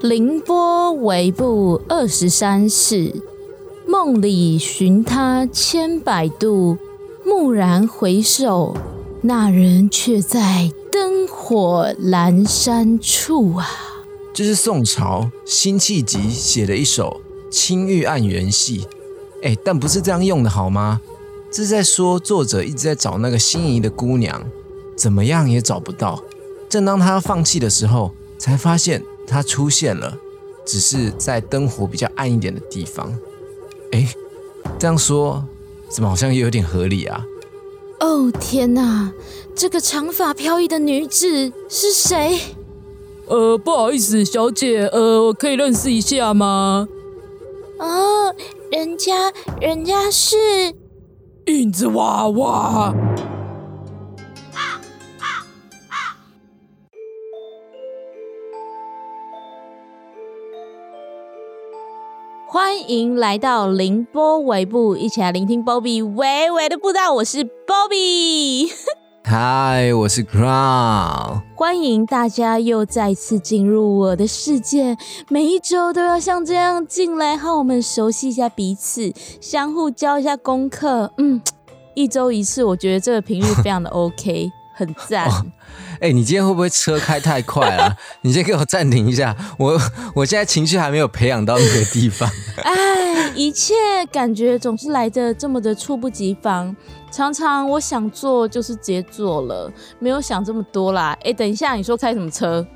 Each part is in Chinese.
凌波微步二十三世，梦里寻他千百度，蓦然回首，那人却在灯火阑珊处啊！这是宋朝辛弃疾写的一首《青玉案元戏》，哎，但不是这样用的好吗？这是在说作者一直在找那个心仪的姑娘，怎么样也找不到。正当他放弃的时候，才发现。他出现了，只是在灯火比较暗一点的地方。哎，这样说怎么好像也有点合理啊？哦天哪，这个长发飘逸的女子是谁？呃，不好意思，小姐，呃，我可以认识一下吗？哦，人家，人家是影子娃娃。欢迎来到凌波微步，一起来聆听 Bobby 微微的步道。我是 Bobby，嗨，我是 Crown。欢迎大家又再次进入我的世界。每一周都要像这样进来，和我们熟悉一下彼此，相互教一下功课。嗯，一周一次，我觉得这个频率非常的 OK。很赞，哎，你今天会不会车开太快了？你先给我暂停一下，我我现在情绪还没有培养到那个地方。哎，一切感觉总是来的这么的猝不及防，常常我想做就是直接做了，没有想这么多啦。哎，等一下，你说开什么车？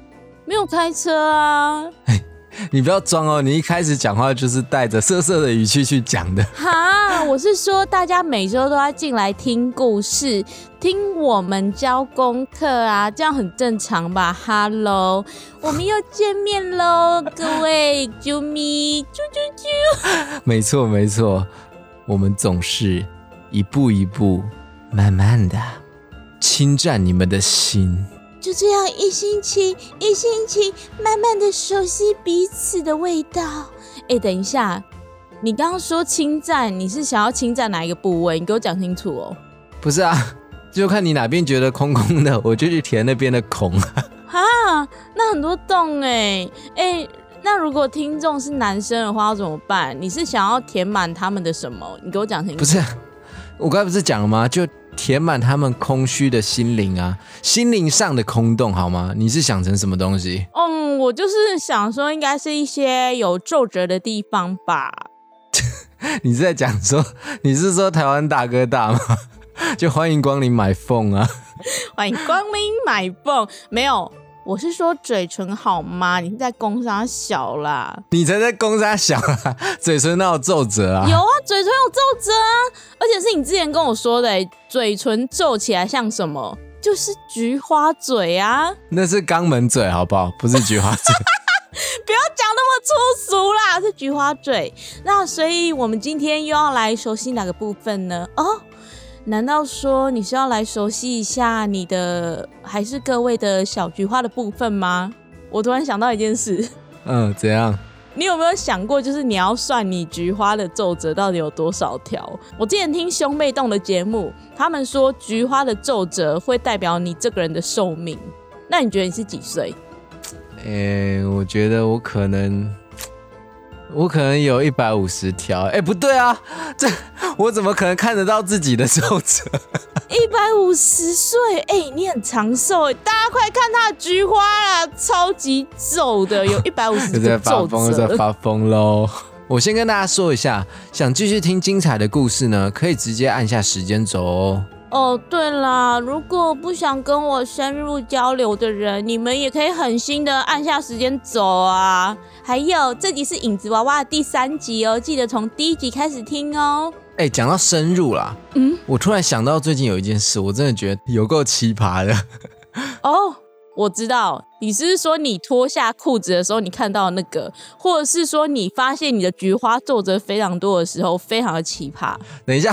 没有开车啊。你不要装哦！你一开始讲话就是带着色色的语气去讲的。哈，我是说，大家每周都要进来听故事，听我们教功课啊，这样很正常吧？Hello，我们又见面喽，各位啾咪啾啾啾！没错没错，我们总是一步一步，慢慢的侵占你们的心。就这样一星期一星期，慢慢的熟悉彼此的味道。哎，等一下，你刚刚说侵占，你是想要侵占哪一个部位？你给我讲清楚哦。不是啊，就看你哪边觉得空空的，我就去填那边的空。哈，那很多洞哎哎，那如果听众是男生的话要怎么办？你是想要填满他们的什么？你给我讲清楚。不是，我刚才不是讲了吗？就。填满他们空虚的心灵啊，心灵上的空洞，好吗？你是想成什么东西？嗯，我就是想说，应该是一些有皱褶的地方吧。你是在讲说，你是说台湾大哥大吗？就欢迎光临买凤啊！欢迎光临买凤，没有。我是说嘴唇好吗？你是在攻杀小啦？你才在攻杀小啦！嘴唇那有皱褶啊？有啊，嘴唇有皱褶啊，而且是你之前跟我说的，嘴唇皱起来像什么？就是菊花嘴啊！那是肛门嘴，好不好？不是菊花嘴。不要讲那么粗俗啦，是菊花嘴。那所以我们今天又要来熟悉哪个部分呢？哦。难道说你是要来熟悉一下你的，还是各位的小菊花的部分吗？我突然想到一件事，嗯，怎样？你有没有想过，就是你要算你菊花的皱褶到底有多少条？我之前听兄妹洞的节目，他们说菊花的皱褶会代表你这个人的寿命。那你觉得你是几岁？诶，我觉得我可能。我可能有一百五十条，哎，不对啊，这我怎么可能看得到自己的皱褶？一百五十岁，哎，你很长寿，大家快看他的菊花啦，超级皱的，有一百五十在发疯，在发疯喽！我先跟大家说一下，想继续听精彩的故事呢，可以直接按下时间轴哦。哦，对啦，如果不想跟我深入交流的人，你们也可以狠心的按下时间走啊。还有，这集是影子娃娃的第三集哦，记得从第一集开始听哦。哎，讲到深入啦，嗯，我突然想到最近有一件事，我真的觉得有够奇葩的。哦。我知道你是说你脱下裤子的时候，你看到那个，或者是说你发现你的菊花皱褶非常多的时候，非常的奇葩。等一下，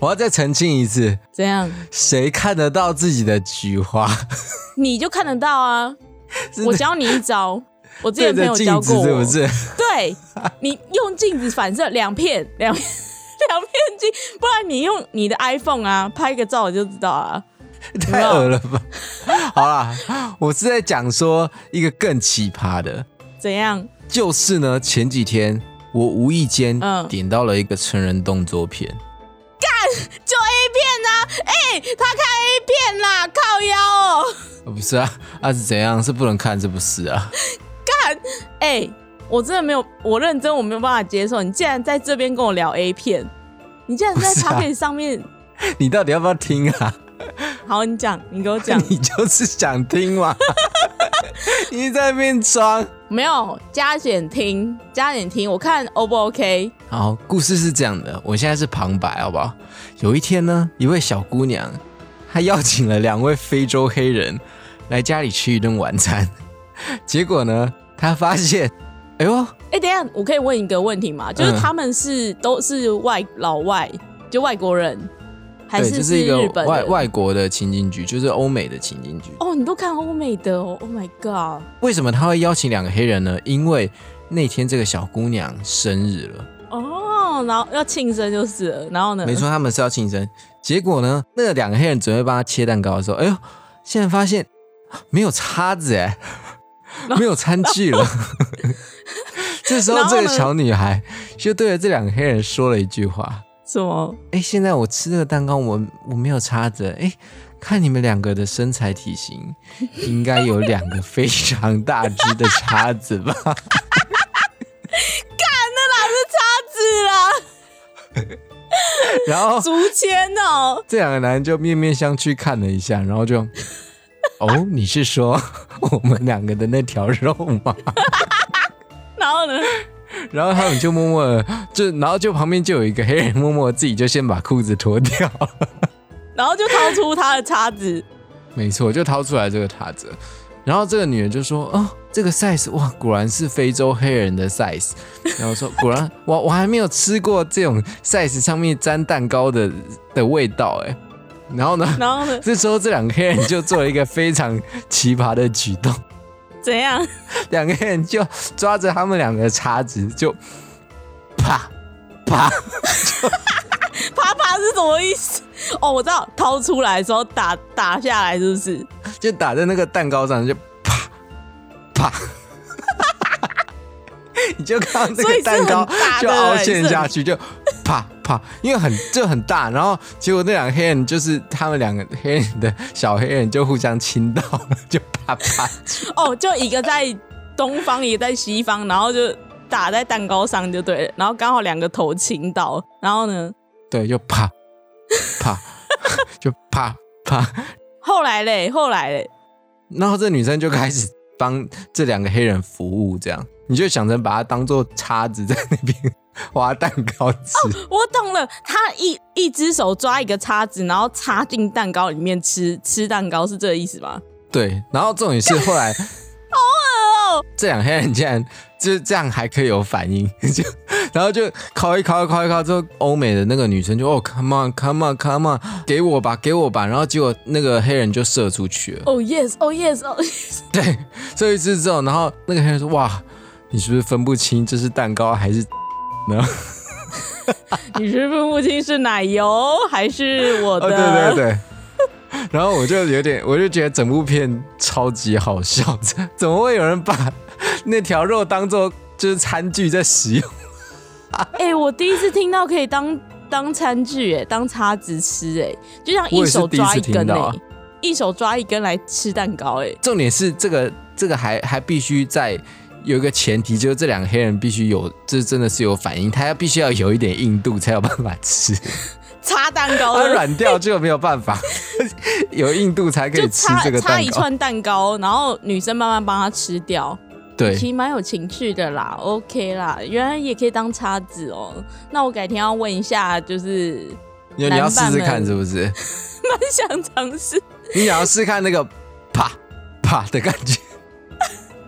我要再澄清一次。怎样？谁看得到自己的菊花？你就看得到啊！我教你一招，我之前朋友教过，是不是？对，你用镜子反射两片，两两片镜，不然你用你的 iPhone 啊拍个照，我就知道了。太恶了吧！好啦，我是在讲说一个更奇葩的，怎样？就是呢，前几天我无意间嗯点到了一个成人动作片，干就 A 片啊！哎、他看 A 片啦，靠腰哦！呃不是啊，啊是怎样？是不能看，是不是啊？干，哎、我真的没有，我认真，我没有办法接受。你竟然在这边跟我聊 A 片，你竟然在不是啊 p o c a s t 上面，你到底要不要听啊？好，你讲，你给我讲，你就是想听嘛？你在那边装。没有加减听，加减听，我看 O 不 OK？好，故事是这样的，我现在是旁白，好不好？有一天呢，一位小姑娘，她邀请了两位非洲黑人来家里吃一顿晚餐，结果呢，她发现，哎呦，哎、等一下，我可以问一个问题吗？就是嗯他们是、都是外老外，就外国人，还对，是这是一个外的外国的情景剧，就是欧美的情景剧。哦，你都看欧美的哦？Oh my god！为什么他会邀请两个黑人呢？因为那天这个小姑娘生日了，哦，然后要庆生就是了，然后呢？没错，他们是要庆生。结果呢，那个两个黑人准备帮她切蛋糕的时候，哎呦，现在发现没有叉子哎，没有餐具了。这时候，这个小女孩就对着这两个黑人说了一句话什么？：“哎，现在我吃这个蛋糕，我我没有叉子。哎，看你们两个的身材体型，应该有两个非常大只的叉子吧？”干那哪是叉子啦，然后竹签哦。这两个男人就面面相觑看了一下，然后就，哦，你是说我们两个的那条肉吗？然后呢？然后他们就默默的，就然后就旁边就有一个黑人默默自己就先把裤子脱掉，然后就掏出他的叉子。没错，就掏出来这个叉子。然后这个女人就说：“哦，这个 size 哇，果然是非洲黑人的 size。”然后说：“果然，我我还没有吃过这种 size 上面沾蛋糕的的味道哎。”然后呢，然后呢？这时候这两个黑人就做了一个非常奇葩的举动，怎样？两个人就抓着他们两个的叉子，就啪啪，啪啪是什么意思？哦，我知道，掏出来的时候打打下来，是不是？就打在那个蛋糕上，就啪啪。你就看到这个蛋糕就凹陷下去，就啪啪，因为很就很大，然后结果那两个黑人就是他们两个黑人的小黑人就互相亲到了，就啪啪，哦，就一个在东方，一个在西方，然后就打在蛋糕上就对了，然后刚好两个头亲到，然后呢？对，就啪啪，就啪啪，后来嘞，后来嘞，然后这女生就开始帮这两个黑人服务，这样。你就想成把它当做叉子在那边 挖蛋糕吃。我懂了，他一一只手抓一个叉子，然后插进蛋糕里面吃吃蛋糕，是这个意思吗？对，然后重点是后来 哦，这两个黑人竟然就是这样还可以有反应，就然后就敲一敲一敲一敲之后，欧美的那个女生就哦 come on come on come on，给我吧给我吧，然后结果那个黑人就射出去了。哦、yes，哦、yes，哦、yes，对，射一次之后，然后那个黑人说哇，你是不是分不清这是蛋糕还是呢？你是分不清是奶油还是我的？哦，对对对。然后我就有点，我就觉得整部片超级好笑，怎么会有人把那条肉当做就是餐具在使用？哎、我第一次听到可以当当餐具，哎，当叉子吃，哎，就像一手抓一根，哎、啊一手抓一根来吃蛋糕，哎，重点是这个这个还还必须在有一个前提，就是这两个黑人必须有，这真的是有反应，他要必须要有一点硬度才有办法吃，擦蛋糕它，软掉就没有办法，有硬度才可以吃插这个蛋糕。插一串蛋糕，然后女生慢慢帮他吃掉，对其，实蛮有情趣的啦，OK 啦，原来也可以当叉子哦。那我改天要问一下，就是你你要试试看是不是？蛮想尝试。你想要试看那个啪啪的感觉？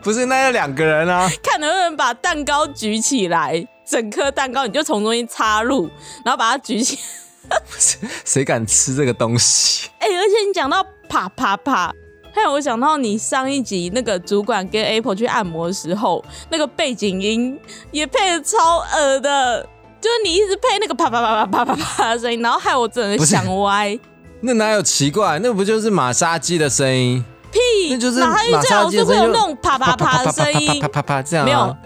不是，那要两个人啊。看能不能把蛋糕举起来，整颗蛋糕你就从中间插入，然后把它举起。谁敢吃这个东西？哎、而且你讲到啪啪啪，还有我想到你上一集那个主管跟 Apple 去按摩的时候，那个背景音也配的超恶的，就是你一直配那个啪啪啪啪啪啪啪的声音，然后害我整个不是想歪。那哪有奇怪？那不就是马杀鸡的声音？屁，那就是马哈鱼马最好是杀鸡的声音，会有那种啪啪啪的声音啪，啪啪啪这样、啊、没有，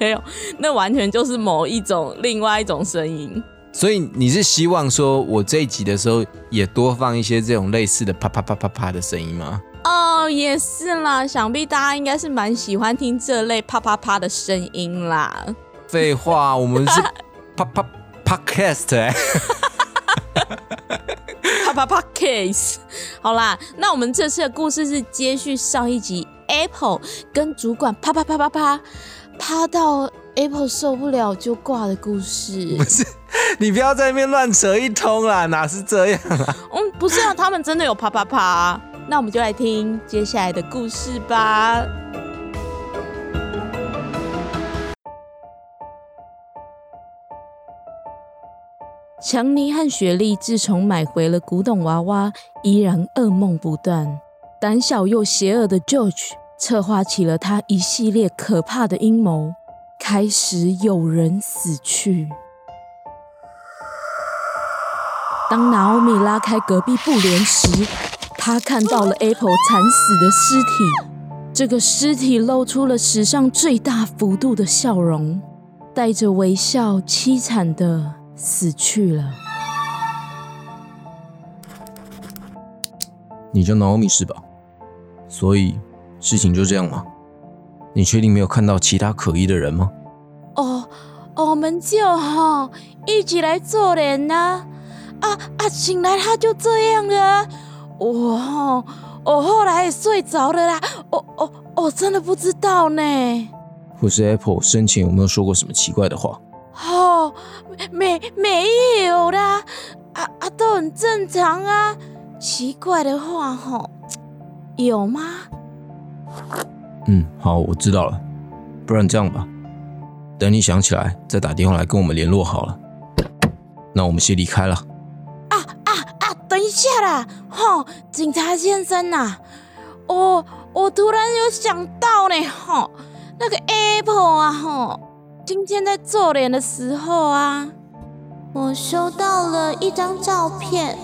没有，那完全就是某一种另外一种声音。所以你是希望说我这一集的时候也多放一些这种类似的啪啪啪啪啪的声音吗？哦，也是啦，想必大家应该是蛮喜欢听这类啪啪啪的声音啦。废话，我们是啪啪 podcast 哎、啪啪啪 case。好啦，那我们这次的故事是接续上一集 Apple 跟主管啪啪啪啪啪啪到 Apple 受不了就挂的故事。不是，你不要在那边乱扯一通啦，哪是这样啊？嗯，不是啊，他们真的有啪啪啪啊。那我们就来听接下来的故事吧。强尼和雪莉自从买回了古董娃娃，依然噩梦不断。胆小又邪恶的 George 策划起了他一系列可怕的阴谋，开始有人死去。当拿欧米拉开隔壁布帘时，他看到了 Apple 惨死的尸体。这个尸体露出了史上最大幅度的笑容，带着微笑，凄惨的死去了。你叫 Naomi 是吧？所以事情就这样吗？你确定没有看到其他可疑的人吗？哦，我们就哈一起来做人呐、啊！啊醒来他就这样了啊。我哈，我后来也睡着了啦。我我我真的不知道呢。或是 Apple 生前有没有说过什么奇怪的话？哦，没没有啦，啊啊，都很正常啊。奇怪的话，吼，有吗？嗯，好，我知道了。不然这样吧，等你想起来再打电话来跟我们联络好了。那我们先离开了。啊啊啊！等一下啦，吼，警察先生呐、我我突然有想到呢，吼，那个 Apple 啊，吼，今天在做脸的时候啊，我收到了一张照片，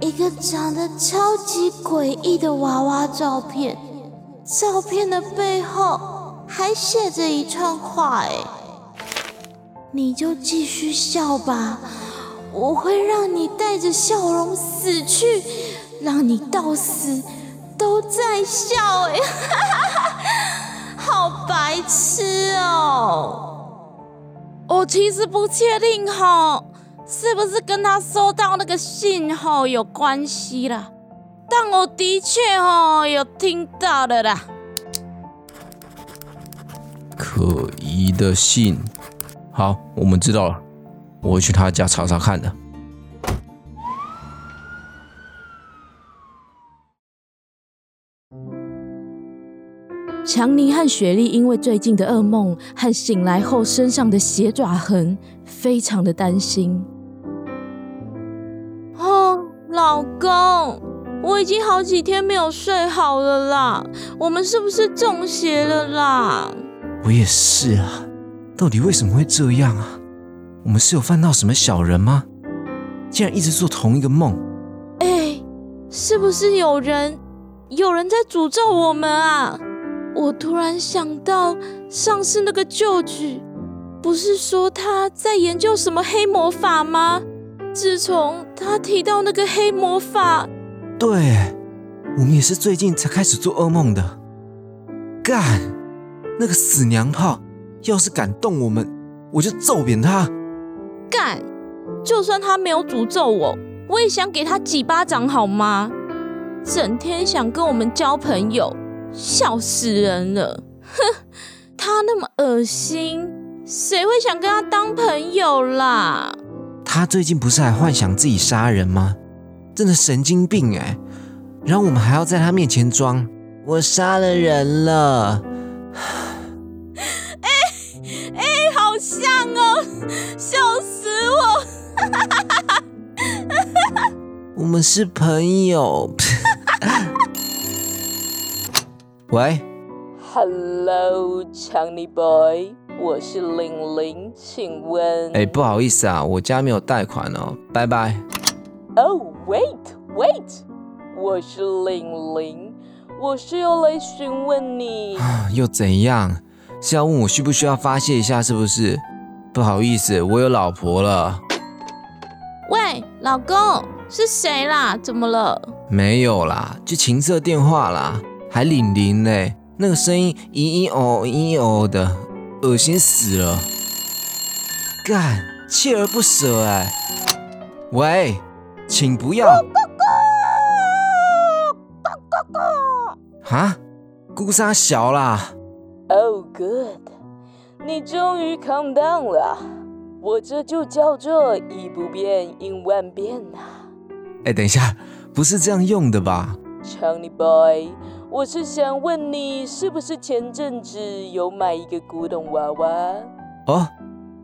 一个长得超级诡异的娃娃照片，照片的背后还写着一串话，哎，你就继续笑吧。我会让你带着笑容死去，让你到死都在笑、哎，好白痴哦！我其实不确定哈，是不是跟他收到那个信号有关系啦？但我的确哦有听到的啦。可疑的信，好，我们知道了，我会去他家查查看的。强尼和雪莉因为最近的噩梦和醒来后身上的血爪痕，非常的担心。哦，老公，我已经好几天没有睡好了啦，我们是不是中邪了啦？我也是啊，到底为什么会这样啊？我们是有犯到什么小人吗？竟然一直做同一个梦。哎，是不是有人有人在诅咒我们啊？我突然想到，上次那个旧举，不是说他在研究什么黑魔法吗？自从他提到那个黑魔法，对，我们也是最近才开始做噩梦的。干，那个死娘炮，要是敢动我们，我就揍扁他。干，就算他没有诅咒我，我也想给他几巴掌好吗？整天想跟我们交朋友，笑死人了！哼，他那么恶心，谁会想跟他当朋友啦？他最近不是还幻想自己杀人吗？真的神经病哎！然后我们还要在他面前装我杀了人了。哎、好像哦，笑死我！我们是朋友。喂，Hello，强尼 boy，我是玲玲，请问？哎，不好意思啊，我家没有贷款哦，拜拜。Oh wait wait，我是玲玲，我是要来询问你。啊 又怎样？是要问我需不需要发泄一下，是不是？不好意思，我有老婆了。喂，老公，是谁啦？怎么了？没有啦，就情色电话啦，还领铃嘞，那个声音咦咦哦咦咦哦的，恶心死了。干，锲而不舍哎。喂，请不要。哈，姑沙小啦。Oh good，你终于 calm down 了。我这就叫做以不变应万变呐、哎，等一下，不是这样用的吧？Chunny boy，我是想问你，是不是前阵子有买一个古董娃娃？哦，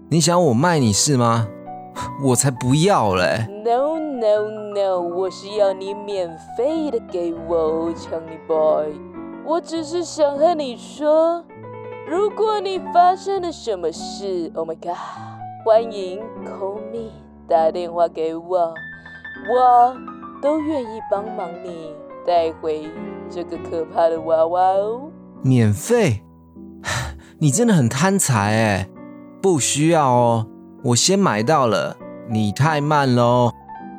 你想我卖你是吗？我才不要嘞！No no no，我是要你免费的给我，Chunny boy。我只是想和你说，如果你发生了什么事，Oh my god，欢迎 call me，打电话给我，我都愿意帮忙你带回这个可怕的娃娃哦。免费？你真的很贪财哎！不需要哦，我先买到了，你太慢喽。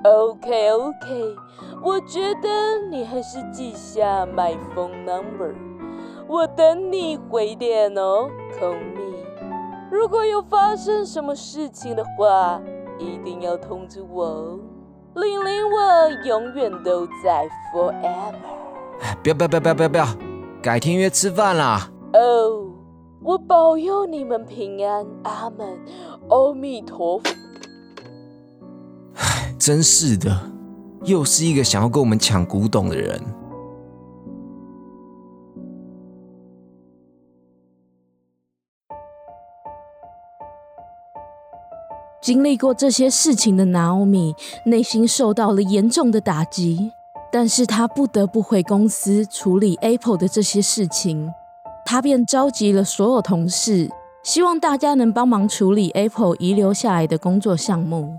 OK OK，我觉得你还是记下 my phone number，我等你回电哦，call me。如果有发生什么事情的话，一定要通知我哦。玲玲，我永远都在 forever。不要不要不要不要不要不要，改天约吃饭啦。哦，我保佑你们平安，阿门，阿弥陀佛。真是的，又是一个想要跟我们抢古董的人。经历过这些事情的娜奥米，内心受到了严重的打击，但是她不得不回公司处理 Apple 的这些事情。她便召集了所有同事，希望大家能帮忙处理 Apple 遗留下来的工作项目。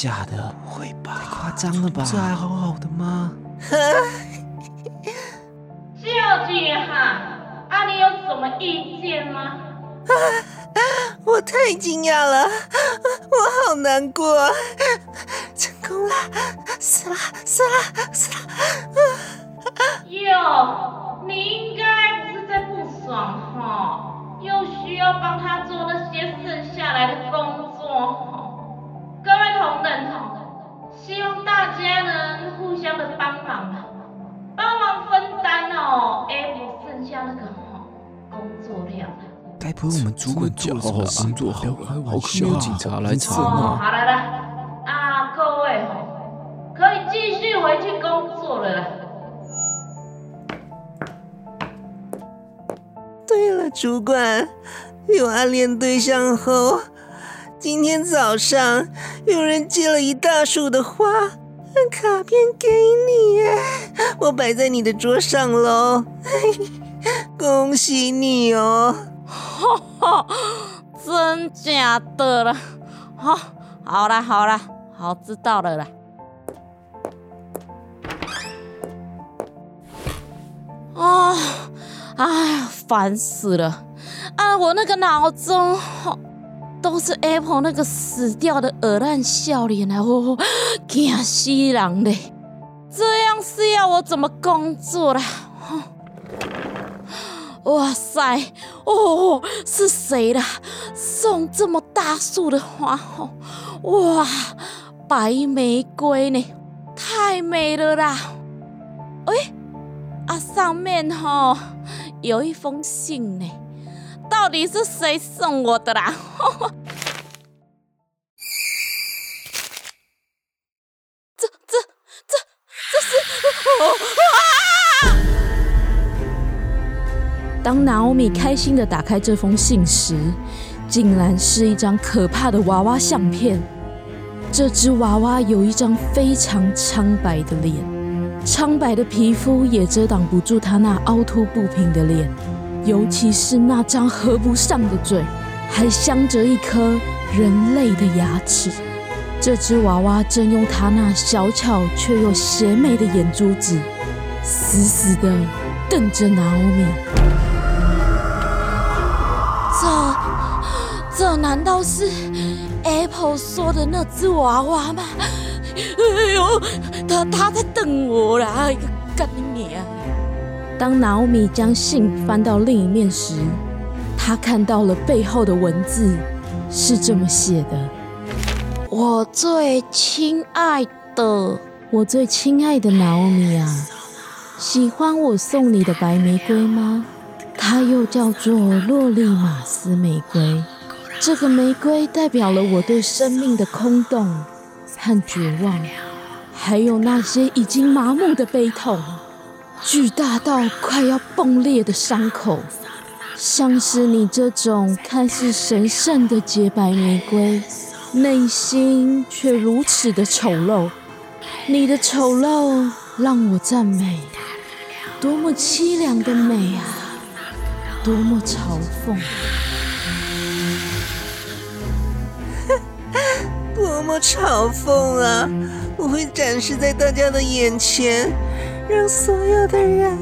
假的？不会吧？太夸张了吧？这还好好的吗？舅姐哈，啊你有什么意见吗？啊 我太惊讶了，我好难过，成功了，死了，死了，死了！哟，你应该不是在不爽哈，又需要帮他做那些剩下来的工作同仁哈，希望大家能互相的帮忙啊，帮忙分担哦 F 剩下那个哈工作量。该不会我们主管做好好工作好了，好可没有警察来查哦，呢。好了啦，啊各位哦，可以继续回去工作了啦。对了，主管，有暗恋对象后，今天早上有人寄了一大束的花卡片给你耶，我摆在你的桌上喽，恭喜你哦！哈哈，真假的了？好，好啦好啦，好知道了啦。啊，哎呀，烦死了！啊，我那个脑中吼都是 Apple 那个死掉的鹅烂笑脸啊，我 惊死人嘞！这样是要我怎么工作啦？哇塞！哦，是谁啦？送这么大束的花哦！哇，白玫瑰呢，太美了啦！哎，啊，上面哈、有一封信呢，到底是谁送我的啦？这这这这是！当拿欧米开心的打开这封信时，竟然是一张可怕的娃娃相片。这只娃娃有一张非常苍白的脸，苍白的皮肤也遮挡不住他那凹凸不平的脸，尤其是那张合不上的嘴，还镶着一颗人类的牙齿。这只娃娃正用它那小巧却又邪魅的眼珠子，死死地瞪着娜欧米。这这难道是 Apple 说的那只娃娃吗？哎呦，他他在瞪我啦！干你娘！当拿欧米将信翻到另一面时，他看到了背后的文字是这么写的：“我最亲爱的，我最亲爱的拿欧米啊，喜欢我送你的白玫瑰吗？它又叫做洛丽玛斯玫瑰。这个玫瑰代表了我对生命的空洞和绝望，还有那些已经麻木的悲痛，巨大到快要崩裂的伤口，像是你这种看似神圣的洁白玫瑰，内心却如此的丑陋。你的丑陋让我赞美，多么凄凉的美啊！多么嘲讽！多么嘲讽啊！我会展示在大家的眼前，让所有的人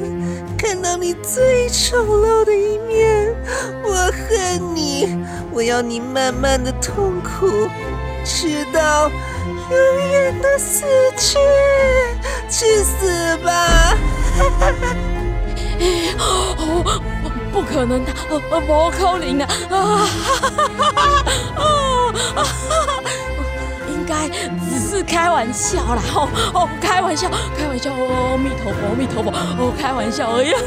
看到你最丑陋的一面。我恨你，我要你慢慢的痛苦，直到永远的死去。去死吧！哦，不可能的，呃，不可能的啊！啊！该只是开玩笑啦，哦哦，开玩笑，开玩笑，阿弥陀佛，阿弥陀佛，哦，开玩笑而已。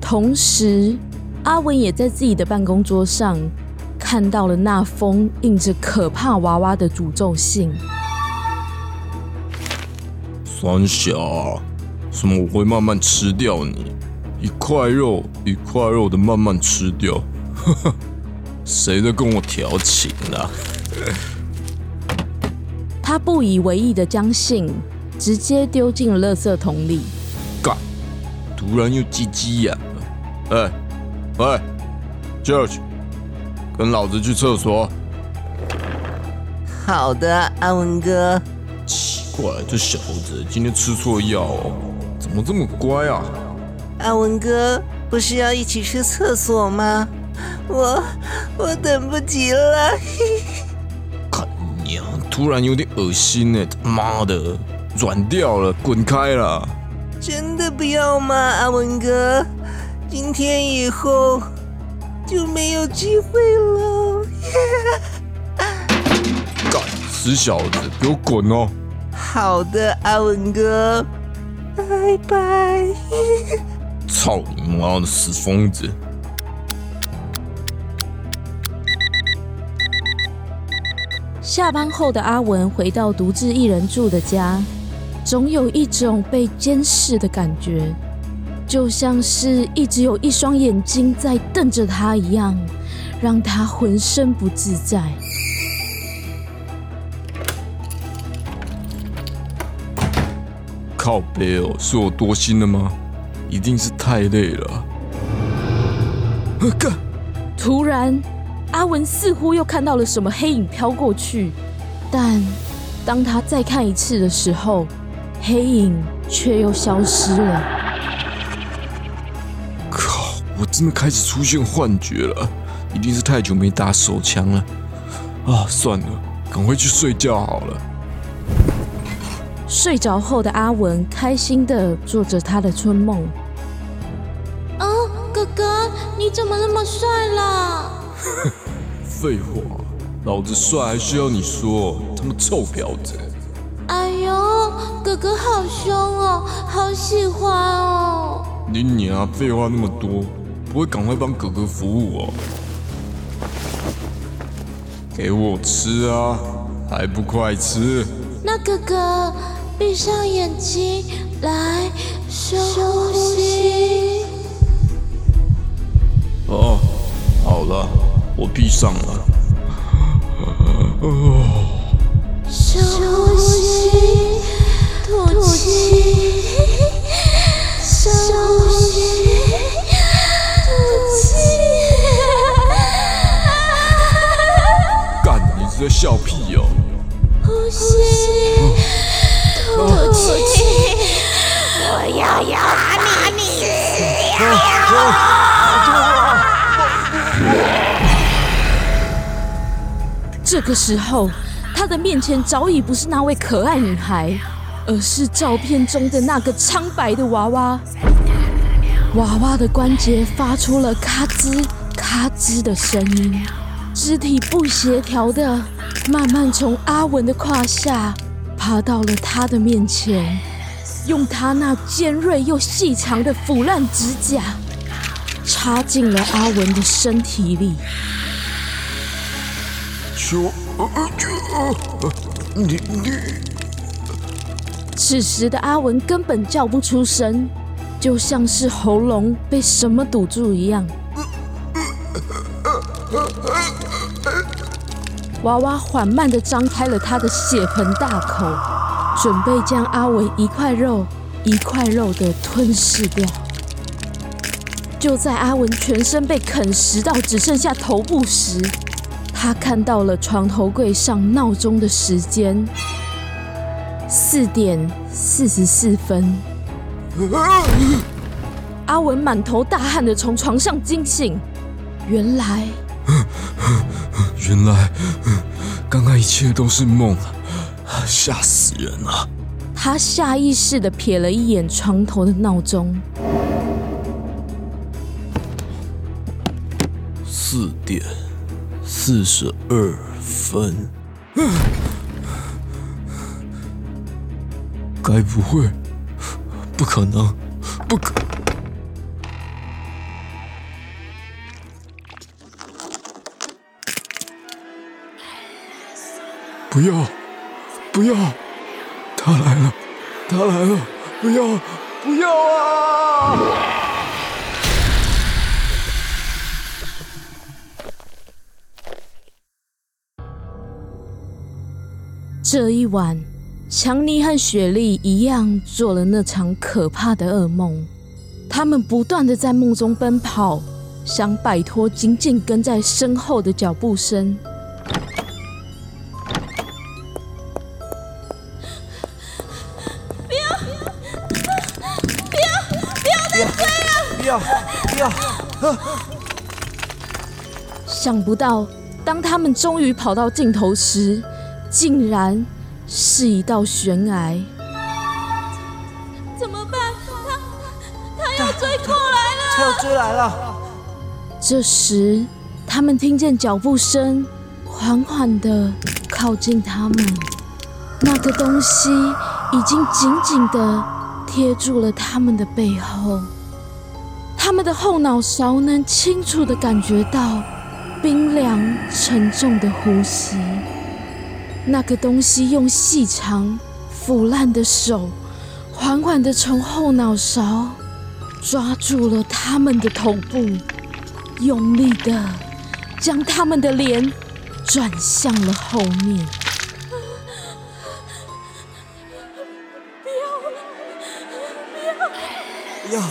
同时，阿文也在自己的办公桌上看到了那封印着可怕娃娃的诅咒信。三小，什么我会慢慢吃掉你，一块肉一块肉的慢慢吃掉，谁在跟我调情啊？他不以为意的将信直接丢进了垃圾桶里。干！突然又鸡鸡眼了。哎，喂，George，跟老子去厕所。好的，阿文哥。奇怪，这小子今天吃错药哦，怎么这么乖啊？阿文哥，不是要一起去厕所吗？我我等不及了。看娘，突然有点恶心呢！他妈的，软掉了，滚开了！真的不要吗，阿文哥？今天以后就没有机会了。干，死小子，给我滚哦！好的，阿文哥，拜拜。操你妈的死疯子！下班后的阿文回到独自一人住的家，总有一种被监视的感觉，就像是一直有一双眼睛在瞪着他一样，让他浑身不自在。靠背哦，是我多心了吗？一定是太累了。啊干！突然，阿文似乎又看到了什么黑影飘过去，但当他再看一次的时候，黑影却又消失了。靠！我真的开始出现幻觉了，一定是太久没打手枪了。啊，算了，赶快去睡觉好了。睡着后的阿文开心的做着他的春梦。啊，哥哥，你怎么那么帅啦？废话，老子帅还需要你说？他妈臭婊子！哎呦，哥哥好凶哦，好喜欢哦。你娘，废话那么多，不会赶快帮哥哥服务哦？给我吃啊，还不快吃！那哥哥，闭上眼睛，来休息。哦，好了，我闭上了。休息，吐气，休息，吐气。干，你是在笑屁哦？呼吸，吐气。我要把你吃这个时候，他的面前早已不是那位可爱女孩，而是照片中的那个苍白的娃娃。娃娃的关节发出了咔吱咔吱的声音，肢体不协调的慢慢从阿文的胯下爬到了他的面前，用他那尖锐又细长的腐烂指甲插进了阿文的身体里。求，呃呃呃你你此时的阿文根本叫不出声，就像是喉咙被什么堵住一样。娃娃缓慢地张开了他的血盆大口，准备将阿文一块肉一块肉地吞噬掉。就在阿文全身被啃食到只剩下头部时，他看到了床头柜上闹钟的时间，四点四十四分。阿文满头大汗的从床上惊醒，原来 原来刚刚一切都是梦，吓死人了。他下意识的瞥了一眼床头的闹钟，四点四十二分，该不会？不可能，不可！不要，不要！他来了，他来了！不要，不要啊！这一晚，强尼和雪莉一样做了那场可怕的噩梦。他们不断的在梦中奔跑，想摆脱紧紧跟在身后的脚步声。不要不要！想不到，当他们终于跑到尽头时，竟然是一道悬崖。怎么办？他他要追过来了！他要追来了！这时，他们听见脚步声缓缓的靠近他们，那个东西已经紧紧的贴住了他们的背后，他们的后脑勺能清楚的感觉到冰凉沉重的呼吸。那个东西用细长、腐烂的手，缓缓的从后脑勺抓住了他们的头部，用力的将他们的脸转向了后面。不要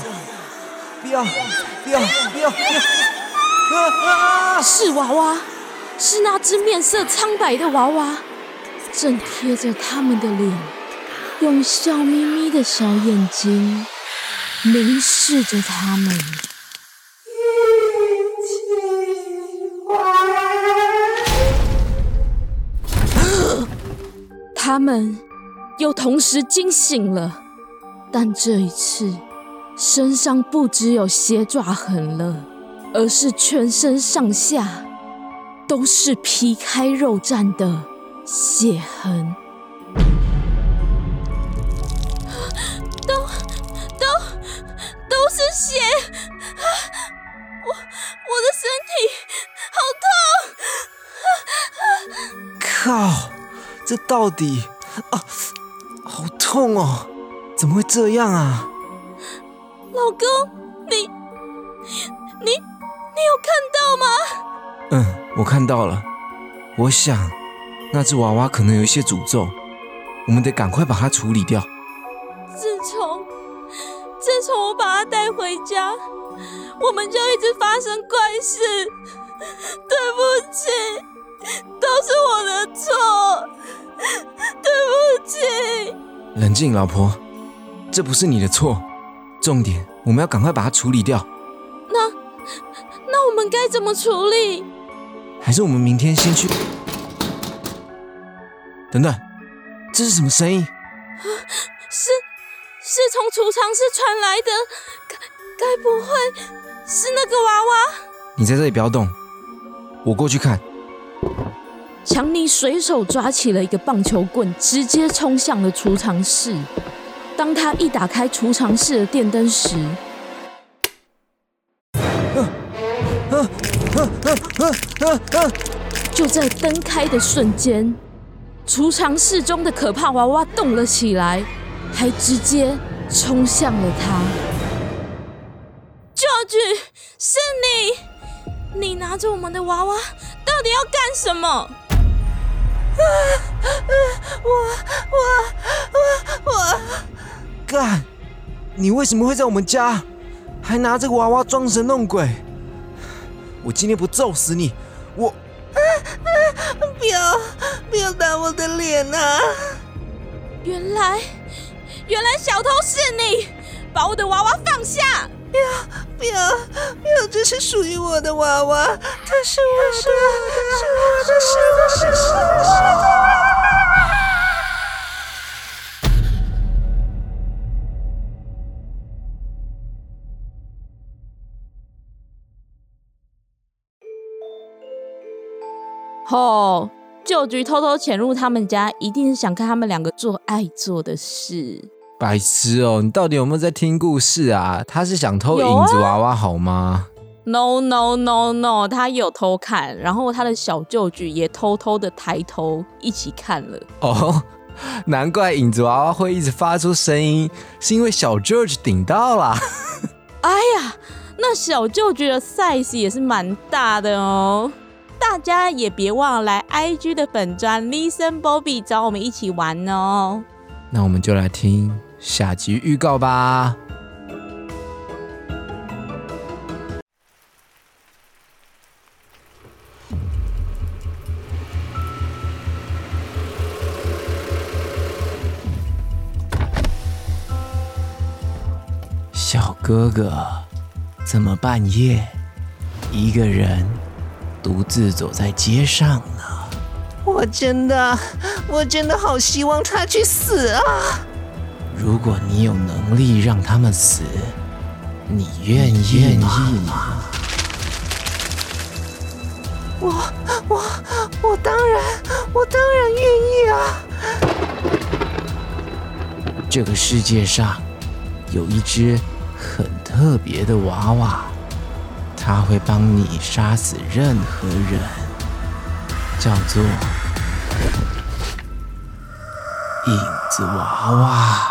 不要不要不要！不要！是娃娃，是那只面色苍白的娃娃，正贴着他们的脸，用笑眯眯的小眼睛凝视着他们。他们又同时惊醒了，但这一次身上不只有鞋爪痕了。而是全身上下都是皮开肉绽的血痕，都都都是血！我我的身体好痛！靠！这到底啊，好痛哦！怎么会这样啊？老公，你你你有看到吗？嗯，我看到了。我想，那只娃娃可能有一些诅咒，我们得赶快把它处理掉。自从自从我把它带回家，我们就一直发生怪事。对不起，都是我的错。对不起。冷静，老婆，这不是你的错。重点，我们要赶快把它处理掉。那那我们该怎么处理？还是我们明天先去？等等，这是什么声音？是是从储藏室传来的，该该不会是那个娃娃？你在这里不要动，我过去看。强尼随手抓起了一个棒球棍，直接冲向了储藏室。当他一打开储藏室的电灯时，就在灯开的瞬间，储藏室中的可怕娃娃动了起来，还直接冲向了他。George，是你！你拿着我们的娃娃，到底要干什么？我我我我干！你为什么会在我们家，还拿这个娃娃装神弄鬼？我今天不揍死你！我不要不要打我的脸啊！原来原来小偷是你！把我的娃娃放下！不要不要不要！这是属于我的娃娃，它是我的，是我的，是我的，是我的，吼！旧局偷偷潜入他们家，一定是想看他们两个做爱做的事。白痴哦！你到底有没有在听故事啊？他是想偷影子娃娃好吗？No No No No，他有偷看，然后他的小舅局也偷偷的抬头一起看了。哦，难怪影子娃娃会一直发出声音，是因为小 George 顶到了。哎呀，那小舅局的 size 也是蛮大的哦。大家也别忘了来 IG 的本专 Listen Bobby 找我们一起玩哦。那我们就来听下集预告吧。小哥哥，怎么半夜一个人？独自走在街上呢，我真的，我真的好希望他去死啊！如果你有能力让他们死，你愿意吗？我我我当然，我当然愿意啊！这个世界上有一只很特别的娃娃。他会帮你杀死任何人，叫做影子娃娃。